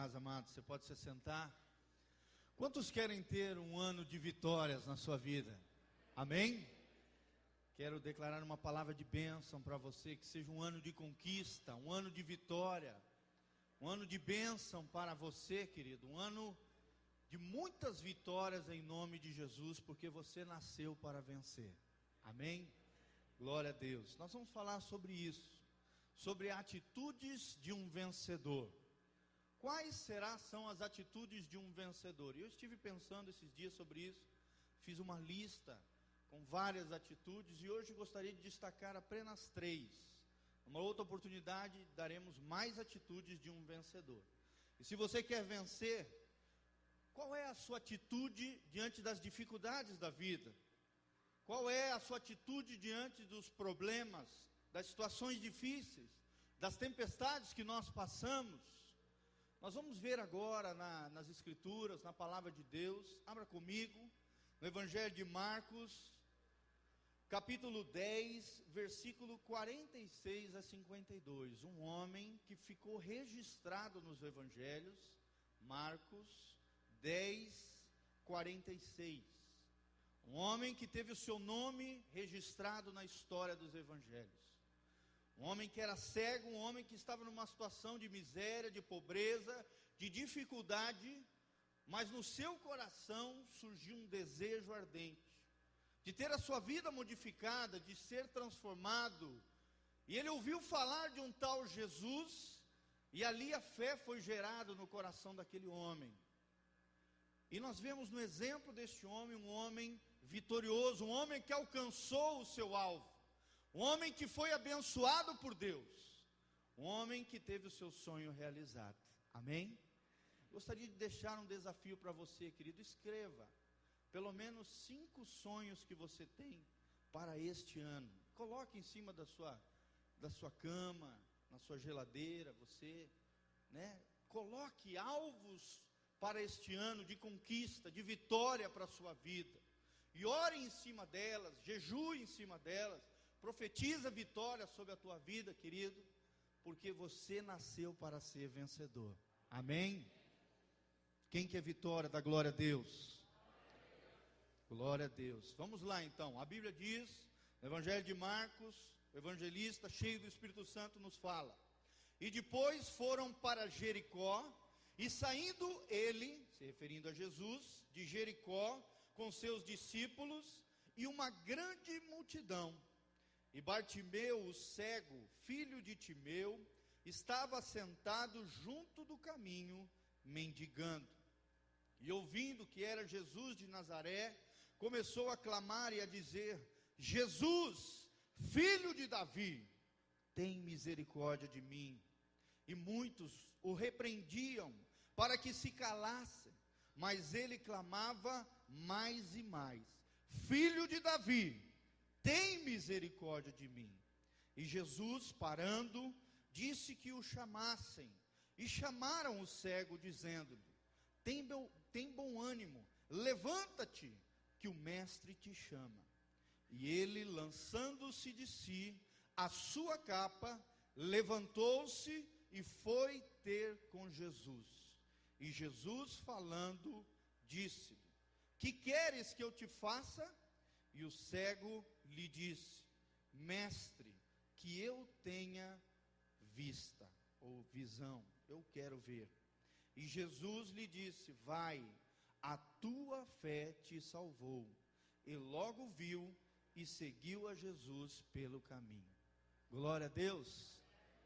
paz, amados. Você pode se sentar. Quantos querem ter um ano de vitórias na sua vida? Amém? Quero declarar uma palavra de bênção para você, que seja um ano de conquista, um ano de vitória, um ano de bênção para você, querido, um ano de muitas vitórias em nome de Jesus, porque você nasceu para vencer. Amém? Glória a Deus. Nós vamos falar sobre isso, sobre atitudes de um vencedor. Quais será são as atitudes de um vencedor? Eu estive pensando esses dias sobre isso, fiz uma lista com várias atitudes e hoje gostaria de destacar apenas três. Uma outra oportunidade daremos mais atitudes de um vencedor. E se você quer vencer, qual é a sua atitude diante das dificuldades da vida? Qual é a sua atitude diante dos problemas, das situações difíceis, das tempestades que nós passamos? Nós vamos ver agora na, nas Escrituras, na palavra de Deus, abra comigo, no Evangelho de Marcos, capítulo 10, versículo 46 a 52. Um homem que ficou registrado nos Evangelhos, Marcos 10, 46. Um homem que teve o seu nome registrado na história dos evangelhos. Um homem que era cego, um homem que estava numa situação de miséria, de pobreza, de dificuldade, mas no seu coração surgiu um desejo ardente de ter a sua vida modificada, de ser transformado. E ele ouviu falar de um tal Jesus, e ali a fé foi gerada no coração daquele homem. E nós vemos no exemplo deste homem um homem vitorioso, um homem que alcançou o seu alvo, um homem que foi abençoado por Deus, um homem que teve o seu sonho realizado. Amém? Gostaria de deixar um desafio para você, querido. Escreva pelo menos cinco sonhos que você tem para este ano. Coloque em cima da sua, da sua cama, na sua geladeira, você, né? Coloque alvos para este ano de conquista, de vitória para a sua vida. E ore em cima delas, jejue em cima delas, profetiza vitória sobre a tua vida, querido, porque você nasceu para ser vencedor. Amém? Quem quer vitória, da glória a Deus. Glória a Deus. Vamos lá então. A Bíblia diz, no Evangelho de Marcos, o evangelista cheio do Espírito Santo nos fala. E depois foram para Jericó, e saindo ele, se referindo a Jesus, de Jericó, com seus discípulos e uma grande multidão, e Bartimeu, o cego, filho de Timeu, estava sentado junto do caminho, mendigando. E ouvindo que era Jesus de Nazaré, começou a clamar e a dizer: Jesus, filho de Davi, tem misericórdia de mim. E muitos o repreendiam para que se calasse, mas ele clamava mais e mais: Filho de Davi, tem misericórdia de mim. E Jesus, parando, disse que o chamassem. E chamaram o cego, dizendo-lhe: tem, tem bom ânimo, levanta-te, que o Mestre te chama. E ele, lançando-se de si, a sua capa, levantou-se e foi ter com Jesus. E Jesus falando, disse-lhe: Que queres que eu te faça? E o cego lhe disse: Mestre, que eu tenha vista ou visão, eu quero ver. E Jesus lhe disse: Vai, a tua fé te salvou. E logo viu e seguiu a Jesus pelo caminho. Glória a Deus.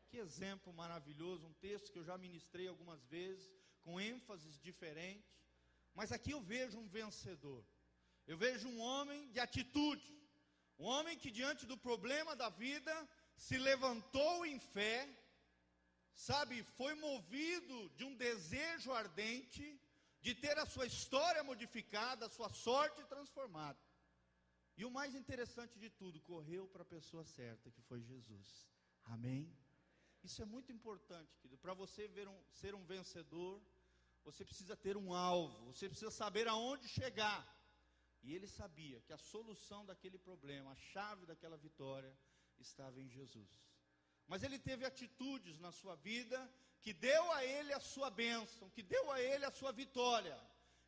Que exemplo maravilhoso, um texto que eu já ministrei algumas vezes, com ênfases diferentes, mas aqui eu vejo um vencedor. Eu vejo um homem de atitude, um homem que diante do problema da vida se levantou em fé, sabe, foi movido de um desejo ardente de ter a sua história modificada, a sua sorte transformada. E o mais interessante de tudo, correu para a pessoa certa, que foi Jesus. Amém? Isso é muito importante, querido, para você um, ser um vencedor você precisa ter um alvo, você precisa saber aonde chegar. E ele sabia que a solução daquele problema, a chave daquela vitória, estava em Jesus. Mas ele teve atitudes na sua vida que deu a ele a sua bênção, que deu a ele a sua vitória,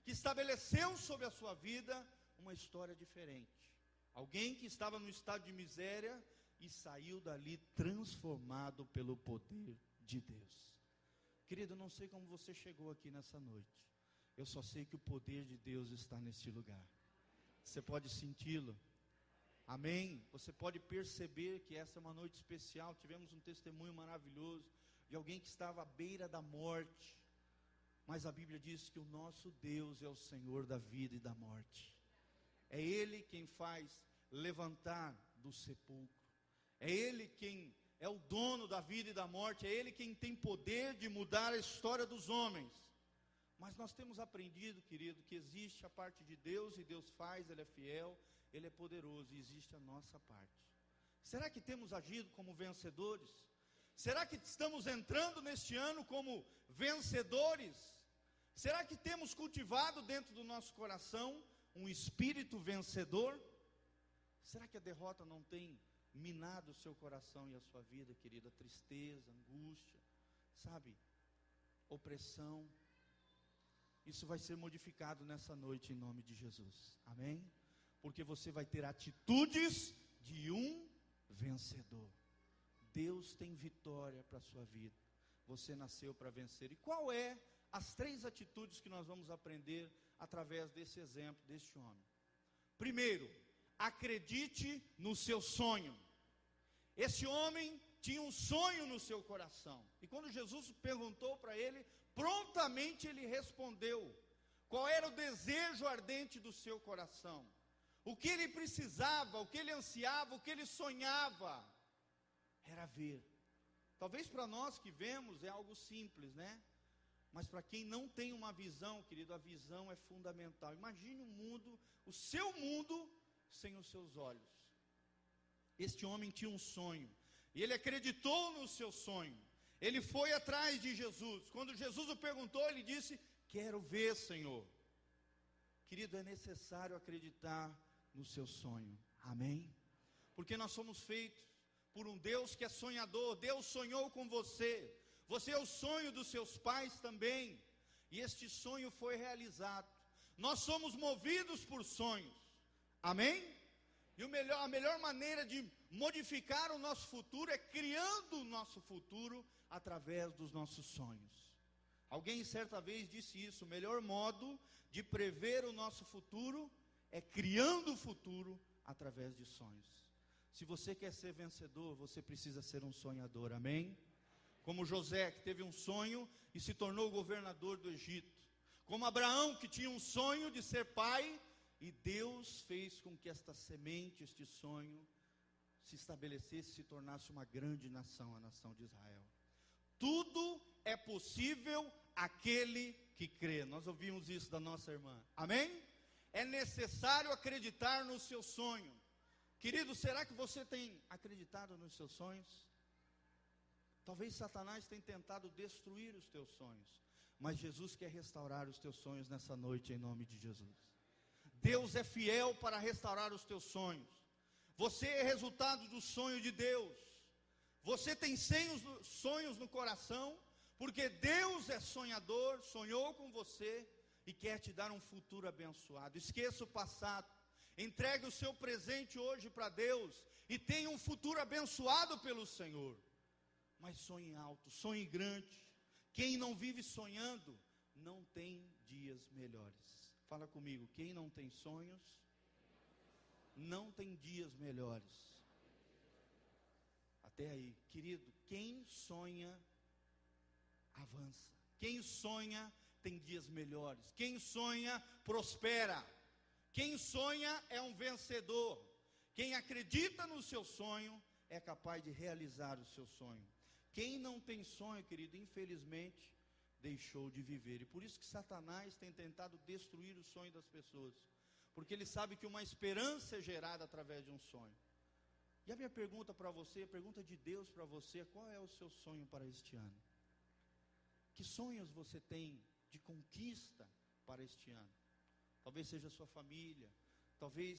que estabeleceu sobre a sua vida uma história diferente. Alguém que estava no estado de miséria e saiu dali transformado pelo poder de Deus. Querido, não sei como você chegou aqui nessa noite. Eu só sei que o poder de Deus está neste lugar. Você pode senti-lo. Amém? Você pode perceber que essa é uma noite especial. Tivemos um testemunho maravilhoso de alguém que estava à beira da morte. Mas a Bíblia diz que o nosso Deus é o Senhor da vida e da morte. É Ele quem faz levantar do sepulcro. É Ele quem é o dono da vida e da morte. É Ele quem tem poder de mudar a história dos homens. Mas nós temos aprendido, querido, que existe a parte de Deus e Deus faz, Ele é fiel, Ele é poderoso e existe a nossa parte. Será que temos agido como vencedores? Será que estamos entrando neste ano como vencedores? Será que temos cultivado dentro do nosso coração um espírito vencedor? Será que a derrota não tem minado o seu coração e a sua vida, querida? Tristeza, angústia, sabe? Opressão. Isso vai ser modificado nessa noite em nome de Jesus. Amém? Porque você vai ter atitudes de um vencedor. Deus tem vitória para a sua vida. Você nasceu para vencer. E qual é as três atitudes que nós vamos aprender através desse exemplo deste homem? Primeiro, acredite no seu sonho. Esse homem tinha um sonho no seu coração. E quando Jesus perguntou para ele, prontamente ele respondeu qual era o desejo ardente do seu coração. O que ele precisava, o que ele ansiava, o que ele sonhava era ver. Talvez para nós que vemos é algo simples, né? Mas para quem não tem uma visão, querido, a visão é fundamental. Imagine um mundo, o seu mundo, sem os seus olhos. Este homem tinha um sonho, e ele acreditou no seu sonho. Ele foi atrás de Jesus. Quando Jesus o perguntou, ele disse: Quero ver, Senhor. Querido, é necessário acreditar no seu sonho. Amém? Porque nós somos feitos por um Deus que é sonhador. Deus sonhou com você. Você é o sonho dos seus pais também. E este sonho foi realizado. Nós somos movidos por sonhos. Amém? E melhor, a melhor maneira de modificar o nosso futuro é criando o nosso futuro através dos nossos sonhos. Alguém certa vez disse isso: o melhor modo de prever o nosso futuro é criando o futuro através de sonhos. Se você quer ser vencedor, você precisa ser um sonhador, amém? Como José, que teve um sonho e se tornou governador do Egito. Como Abraão, que tinha um sonho de ser pai, e Deus fez com que esta semente, este sonho, se estabelecesse, se tornasse uma grande nação, a nação de Israel. Tudo é possível aquele que crê. Nós ouvimos isso da nossa irmã. Amém? É necessário acreditar no seu sonho. Querido, será que você tem acreditado nos seus sonhos? Talvez Satanás tenha tentado destruir os teus sonhos, mas Jesus quer restaurar os teus sonhos nessa noite em nome de Jesus. Deus é fiel para restaurar os teus sonhos. Você é resultado do sonho de Deus. Você tem sonhos no coração, porque Deus é sonhador, sonhou com você e quer te dar um futuro abençoado. Esqueça o passado. Entregue o seu presente hoje para Deus e tenha um futuro abençoado pelo Senhor. Mas sonhe alto, sonhe grande. Quem não vive sonhando, não tem dias melhores. Fala comigo, quem não tem sonhos, não tem dias melhores. Até aí, querido, quem sonha, avança. Quem sonha, tem dias melhores. Quem sonha, prospera. Quem sonha é um vencedor. Quem acredita no seu sonho é capaz de realizar o seu sonho. Quem não tem sonho, querido, infelizmente, deixou de viver. E por isso que Satanás tem tentado destruir o sonho das pessoas. Porque ele sabe que uma esperança é gerada através de um sonho. E a minha pergunta para você, a pergunta de Deus para você, qual é o seu sonho para este ano? Que sonhos você tem de conquista para este ano? talvez seja a sua família, talvez